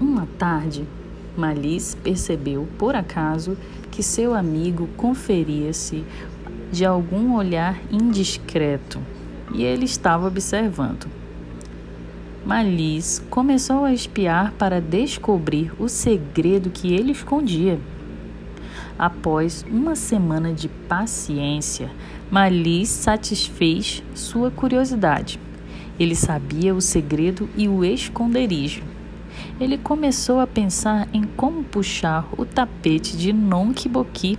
Uma tarde, Malice percebeu, por acaso, que seu amigo conferia-se de algum olhar indiscreto e ele estava observando. Malice começou a espiar para descobrir o segredo que ele escondia. Após uma semana de paciência, Malice satisfez sua curiosidade. Ele sabia o segredo e o esconderijo. Ele começou a pensar em como puxar o tapete de Nonk Boki,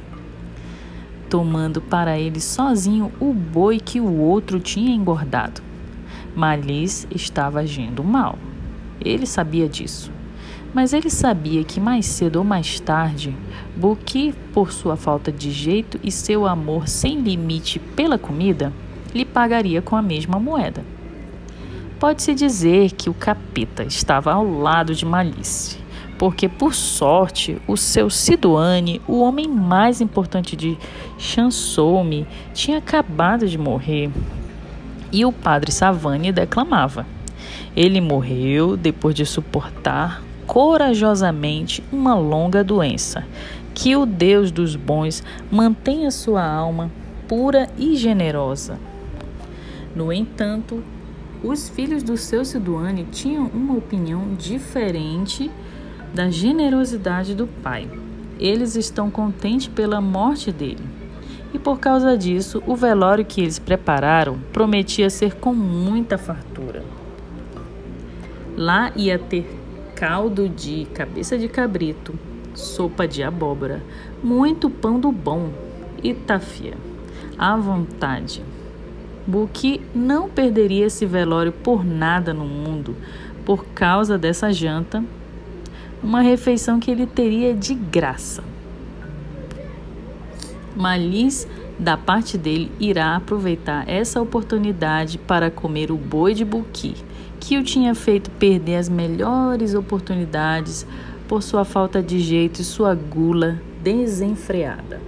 tomando para ele sozinho o boi que o outro tinha engordado. Malice estava agindo mal. Ele sabia disso. Mas ele sabia que mais cedo ou mais tarde, Buki, por sua falta de jeito e seu amor sem limite pela comida, lhe pagaria com a mesma moeda. Pode-se dizer que o capeta estava ao lado de Malice, porque por sorte o seu Sidoane, o homem mais importante de Chansoume, tinha acabado de morrer e o padre Savani declamava. Ele morreu depois de suportar corajosamente uma longa doença. Que o Deus dos bons mantenha sua alma pura e generosa. No entanto, os filhos do seu Siduane tinham uma opinião diferente da generosidade do pai. Eles estão contentes pela morte dele e por causa disso, o velório que eles prepararam prometia ser com muita fartura. Lá ia ter caldo de cabeça de cabrito, sopa de abóbora, muito pão do bom e tafia, à vontade. Buki não perderia esse velório por nada no mundo, por causa dessa janta, uma refeição que ele teria de graça. Malis, da parte dele, irá aproveitar essa oportunidade para comer o boi de Buki, que o tinha feito perder as melhores oportunidades por sua falta de jeito e sua gula desenfreada.